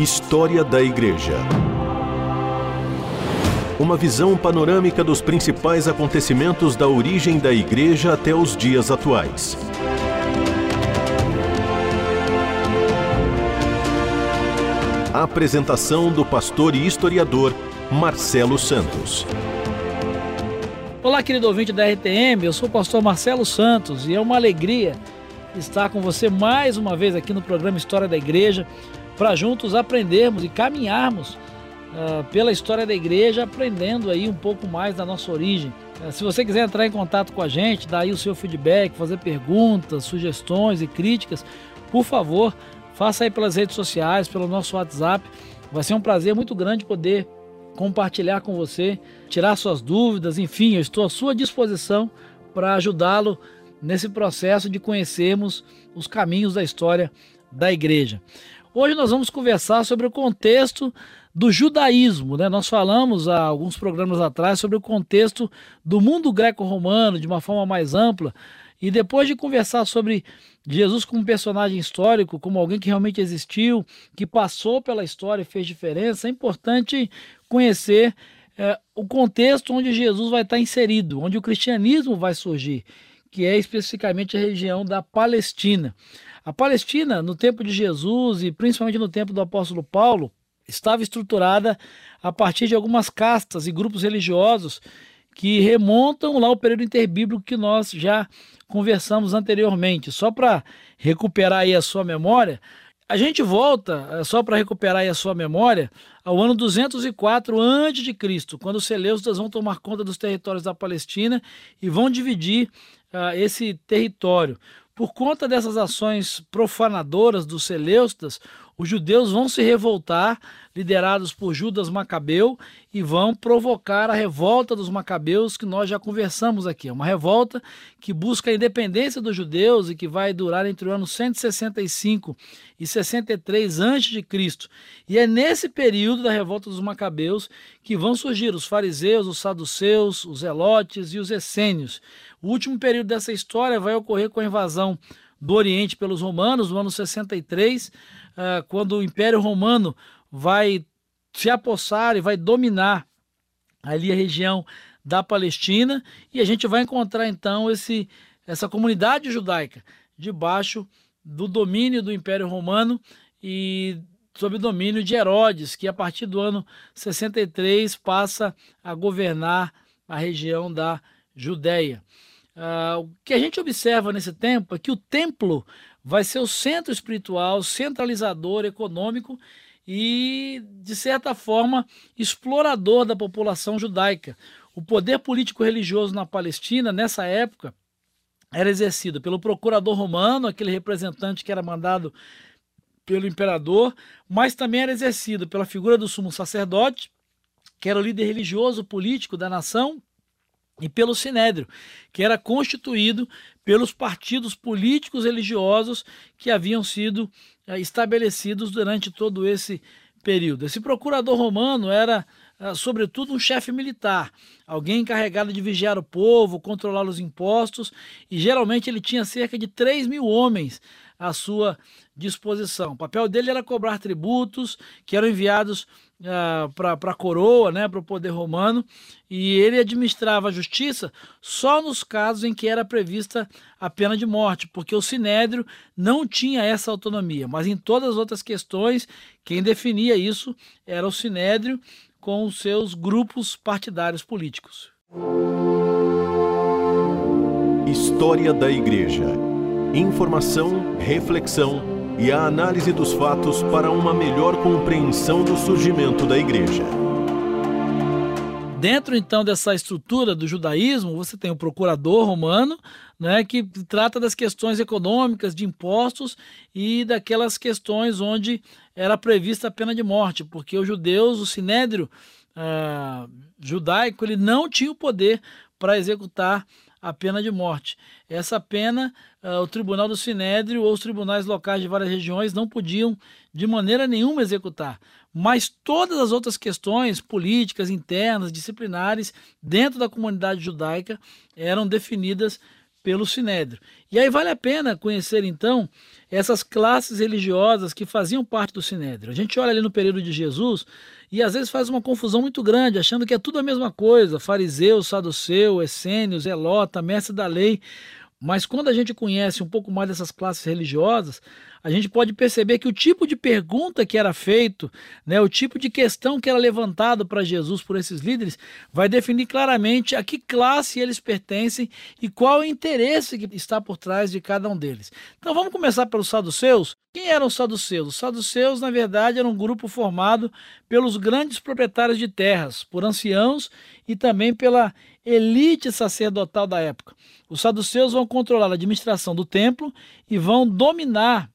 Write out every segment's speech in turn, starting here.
História da Igreja. Uma visão panorâmica dos principais acontecimentos da origem da Igreja até os dias atuais. A apresentação do pastor e historiador Marcelo Santos. Olá, querido ouvinte da RTM, eu sou o pastor Marcelo Santos e é uma alegria estar com você mais uma vez aqui no programa História da Igreja para juntos aprendermos e caminharmos uh, pela história da igreja, aprendendo aí um pouco mais da nossa origem. Uh, se você quiser entrar em contato com a gente, dar aí o seu feedback, fazer perguntas, sugestões e críticas, por favor, faça aí pelas redes sociais, pelo nosso WhatsApp. Vai ser um prazer muito grande poder compartilhar com você, tirar suas dúvidas, enfim, eu estou à sua disposição para ajudá-lo nesse processo de conhecermos os caminhos da história da igreja. Hoje nós vamos conversar sobre o contexto do judaísmo. Né? Nós falamos há alguns programas atrás sobre o contexto do mundo greco-romano de uma forma mais ampla. E depois de conversar sobre Jesus como personagem histórico, como alguém que realmente existiu, que passou pela história e fez diferença, é importante conhecer é, o contexto onde Jesus vai estar inserido, onde o cristianismo vai surgir, que é especificamente a região da Palestina. A Palestina, no tempo de Jesus e principalmente no tempo do apóstolo Paulo, estava estruturada a partir de algumas castas e grupos religiosos que remontam lá ao período interbíblico que nós já conversamos anteriormente. Só para recuperar aí a sua memória, a gente volta, é, só para recuperar aí a sua memória, ao ano 204 a.C., quando os Seleucidas vão tomar conta dos territórios da Palestina e vão dividir uh, esse território. Por conta dessas ações profanadoras dos Seleucidas, os judeus vão se revoltar, liderados por Judas Macabeu, e vão provocar a revolta dos Macabeus, que nós já conversamos aqui. É uma revolta que busca a independência dos judeus e que vai durar entre o ano 165 e 63 a.C. E é nesse período da revolta dos Macabeus que vão surgir os fariseus, os saduceus, os elotes e os essênios. O último período dessa história vai ocorrer com a invasão do Oriente pelos romanos no ano 63, ah, quando o Império Romano vai se apossar e vai dominar ali a região da Palestina e a gente vai encontrar então esse essa comunidade judaica debaixo do domínio do Império Romano e sob o domínio de Herodes, que a partir do ano 63 passa a governar a região da Judéia. Uh, o que a gente observa nesse tempo é que o templo vai ser o centro espiritual, centralizador, econômico e, de certa forma, explorador da população judaica. O poder político-religioso na Palestina, nessa época, era exercido pelo procurador romano, aquele representante que era mandado pelo imperador, mas também era exercido pela figura do sumo sacerdote, que era o líder religioso político da nação, e pelo Sinédrio, que era constituído pelos partidos políticos religiosos que haviam sido é, estabelecidos durante todo esse período. Esse procurador romano era, é, sobretudo, um chefe militar, alguém encarregado de vigiar o povo, controlar os impostos, e geralmente ele tinha cerca de 3 mil homens à sua disposição. O papel dele era cobrar tributos que eram enviados uh, para a coroa, né, para o poder romano, e ele administrava a justiça só nos casos em que era prevista a pena de morte, porque o sinédrio não tinha essa autonomia, mas em todas as outras questões, quem definia isso era o sinédrio com os seus grupos partidários políticos. História da Igreja informação, reflexão e a análise dos fatos para uma melhor compreensão do surgimento da igreja. Dentro então dessa estrutura do judaísmo, você tem o procurador romano, né, que trata das questões econômicas, de impostos e daquelas questões onde era prevista a pena de morte, porque os judeus, o sinédrio uh, judaico, ele não tinha o poder para executar a pena de morte. Essa pena, uh, o Tribunal do Sinédrio ou os tribunais locais de várias regiões não podiam de maneira nenhuma executar. Mas todas as outras questões políticas, internas, disciplinares, dentro da comunidade judaica, eram definidas pelo Sinédrio. E aí vale a pena conhecer então essas classes religiosas que faziam parte do Sinédrio. A gente olha ali no período de Jesus e às vezes faz uma confusão muito grande, achando que é tudo a mesma coisa: fariseu, saduceu, essênio, zelota, mestre da lei. Mas quando a gente conhece um pouco mais dessas classes religiosas, a gente pode perceber que o tipo de pergunta que era feito, né, o tipo de questão que era levantado para Jesus por esses líderes, vai definir claramente a que classe eles pertencem e qual o interesse que está por trás de cada um deles. Então vamos começar pelos saduceus. Quem eram os saduceus? Os saduceus, na verdade, eram um grupo formado pelos grandes proprietários de terras, por anciãos e também pela elite sacerdotal da época. Os saduceus vão controlar a administração do templo e vão dominar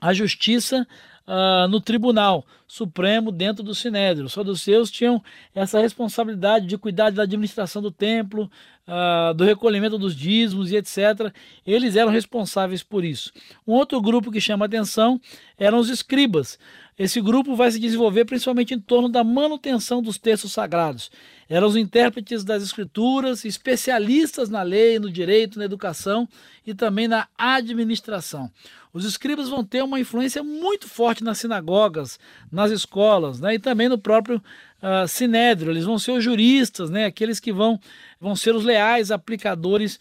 a justiça uh, no tribunal supremo dentro do Sinédrio. Os saduceus tinham essa responsabilidade de cuidar da administração do templo, uh, do recolhimento dos dízimos e etc. Eles eram responsáveis por isso. Um outro grupo que chama atenção eram os escribas. Esse grupo vai se desenvolver principalmente em torno da manutenção dos textos sagrados. Eram os intérpretes das escrituras, especialistas na lei, no direito, na educação e também na administração. Os escribas vão ter uma influência muito forte nas sinagogas, nas escolas né, e também no próprio uh, sinédrio. Eles vão ser os juristas, né, aqueles que vão, vão ser os leais aplicadores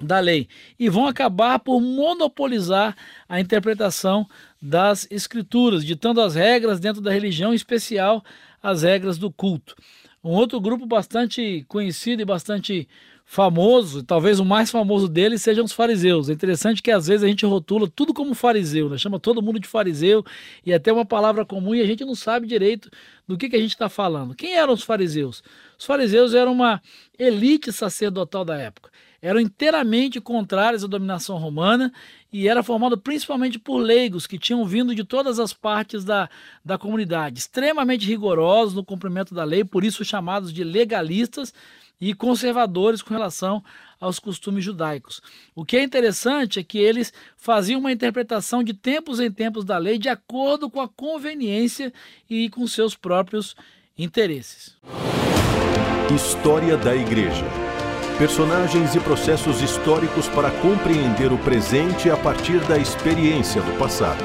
da lei e vão acabar por monopolizar a interpretação das escrituras, ditando as regras dentro da religião, em especial as regras do culto. Um outro grupo bastante conhecido e bastante famoso, talvez o mais famoso deles sejam os fariseus. É interessante que às vezes a gente rotula tudo como fariseu, né? chama todo mundo de fariseu e até uma palavra comum e a gente não sabe direito do que, que a gente está falando. Quem eram os fariseus? Os fariseus eram uma elite sacerdotal da época eram inteiramente contrários à dominação romana e era formado principalmente por leigos que tinham vindo de todas as partes da, da comunidade, extremamente rigorosos no cumprimento da lei, por isso chamados de legalistas e conservadores com relação aos costumes judaicos. O que é interessante é que eles faziam uma interpretação de tempos em tempos da lei de acordo com a conveniência e com seus próprios interesses. História da Igreja Personagens e processos históricos para compreender o presente a partir da experiência do passado.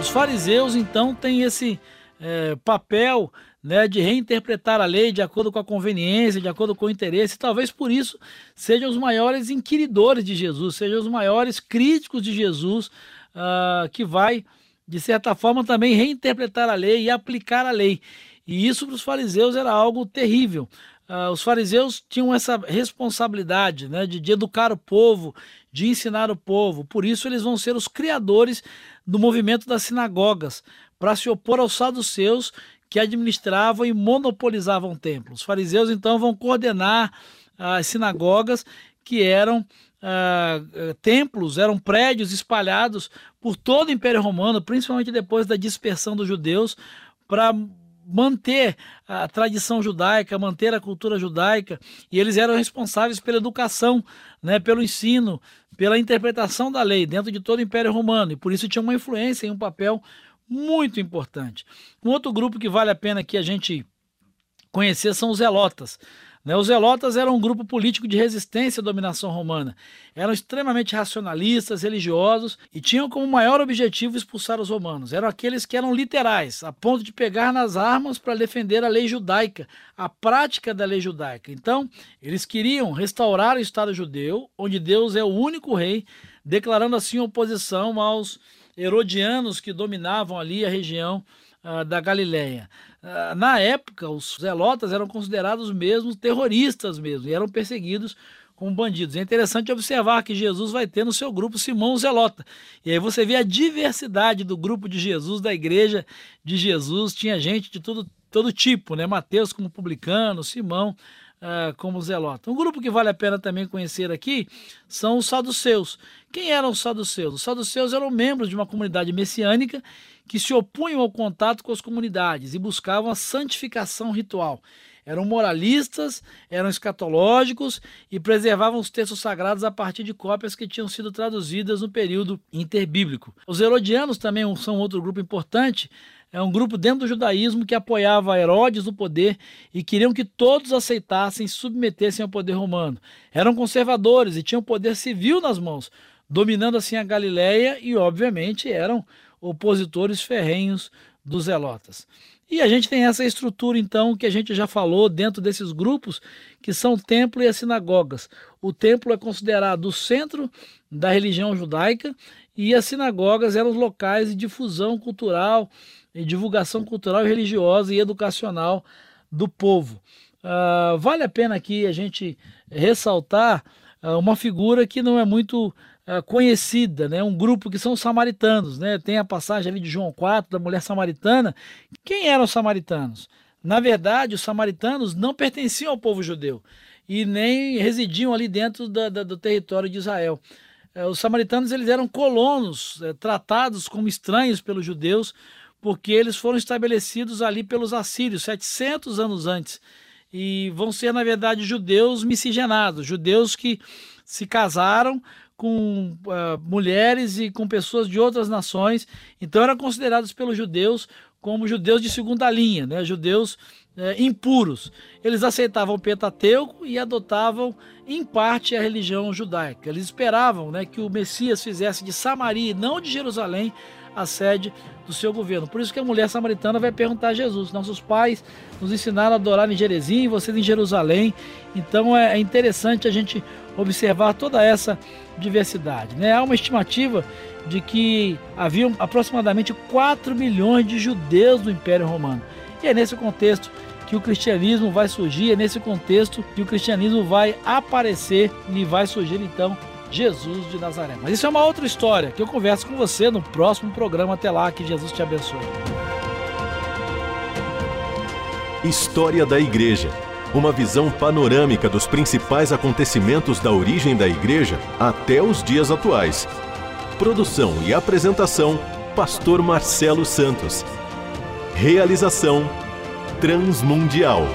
Os fariseus, então, têm esse é, papel né, de reinterpretar a lei de acordo com a conveniência, de acordo com o interesse. Talvez por isso sejam os maiores inquiridores de Jesus, sejam os maiores críticos de Jesus, uh, que vai, de certa forma, também reinterpretar a lei e aplicar a lei. E isso para os fariseus era algo terrível. Uh, os fariseus tinham essa responsabilidade né, de, de, educar o povo, de ensinar o povo. Por isso, eles vão ser os criadores do movimento das sinagogas, para se opor aos saduceus que administravam e monopolizavam o templo. Os fariseus, então, vão coordenar as sinagogas, que eram uh, templos, eram prédios espalhados por todo o Império Romano, principalmente depois da dispersão dos judeus, para manter a tradição judaica, manter a cultura judaica, e eles eram responsáveis pela educação, né, pelo ensino, pela interpretação da lei dentro de todo o Império Romano, e por isso tinha uma influência e um papel muito importante. Um outro grupo que vale a pena que a gente conhecer são os zelotas. Né? Os zelotas eram um grupo político de resistência à dominação romana. Eram extremamente racionalistas, religiosos e tinham como maior objetivo expulsar os romanos. Eram aqueles que eram literais, a ponto de pegar nas armas para defender a lei judaica, a prática da lei judaica. Então, eles queriam restaurar o Estado judeu, onde Deus é o único rei, declarando assim oposição aos herodianos que dominavam ali a região uh, da Galileia. Uh, na época, os zelotas eram considerados mesmo terroristas mesmo, e eram perseguidos como bandidos. É interessante observar que Jesus vai ter no seu grupo Simão Zelota. E aí você vê a diversidade do grupo de Jesus, da igreja de Jesus. Tinha gente de todo, todo tipo, né? Mateus como publicano, Simão uh, como zelota. Um grupo que vale a pena também conhecer aqui são os saduceus. Quem eram os saduceus? Os saduceus eram membros de uma comunidade messiânica que se opunham ao contato com as comunidades e buscavam a santificação ritual. Eram moralistas, eram escatológicos e preservavam os textos sagrados a partir de cópias que tinham sido traduzidas no período interbíblico. Os herodianos também são outro grupo importante, é um grupo dentro do judaísmo que apoiava Herodes no poder e queriam que todos aceitassem e submetessem ao poder romano. Eram conservadores e tinham poder civil nas mãos, dominando assim a Galiléia e, obviamente, eram opositores ferrenhos dos zelotas. E a gente tem essa estrutura, então, que a gente já falou dentro desses grupos, que são o templo e as sinagogas. O templo é considerado o centro da religião judaica e as sinagogas eram locais de difusão cultural, e divulgação cultural, religiosa e educacional do povo. Uh, vale a pena aqui a gente ressaltar uh, uma figura que não é muito uh, conhecida, né? um grupo que são os samaritanos. Né? Tem a passagem ali de João 4, da mulher samaritana. Quem eram os samaritanos? Na verdade, os samaritanos não pertenciam ao povo judeu e nem residiam ali dentro da, da, do território de Israel. Uh, os samaritanos eles eram colonos, uh, tratados como estranhos pelos judeus, porque eles foram estabelecidos ali pelos assírios 700 anos antes e vão ser, na verdade, judeus miscigenados, judeus que se casaram com uh, mulheres e com pessoas de outras nações, então eram considerados pelos judeus como judeus de segunda linha, né? judeus é, impuros. Eles aceitavam o Pentateuco e adotavam, em parte, a religião judaica. Eles esperavam né, que o Messias fizesse de Samaria, não de Jerusalém, a sede do seu governo. Por isso que a mulher samaritana vai perguntar a Jesus: nossos pais nos ensinaram a adorar em Jerezim vocês em Jerusalém. Então é, é interessante a gente observar toda essa diversidade. Né? Há uma estimativa de que haviam aproximadamente 4 milhões de judeus no Império Romano. E é nesse contexto que o cristianismo vai surgir, é nesse contexto que o cristianismo vai aparecer e vai surgir então Jesus de Nazaré. Mas isso é uma outra história que eu converso com você no próximo programa. Até lá, que Jesus te abençoe. História da Igreja. Uma visão panorâmica dos principais acontecimentos da origem da Igreja até os dias atuais. Produção e apresentação: Pastor Marcelo Santos. Realização: Transmundial.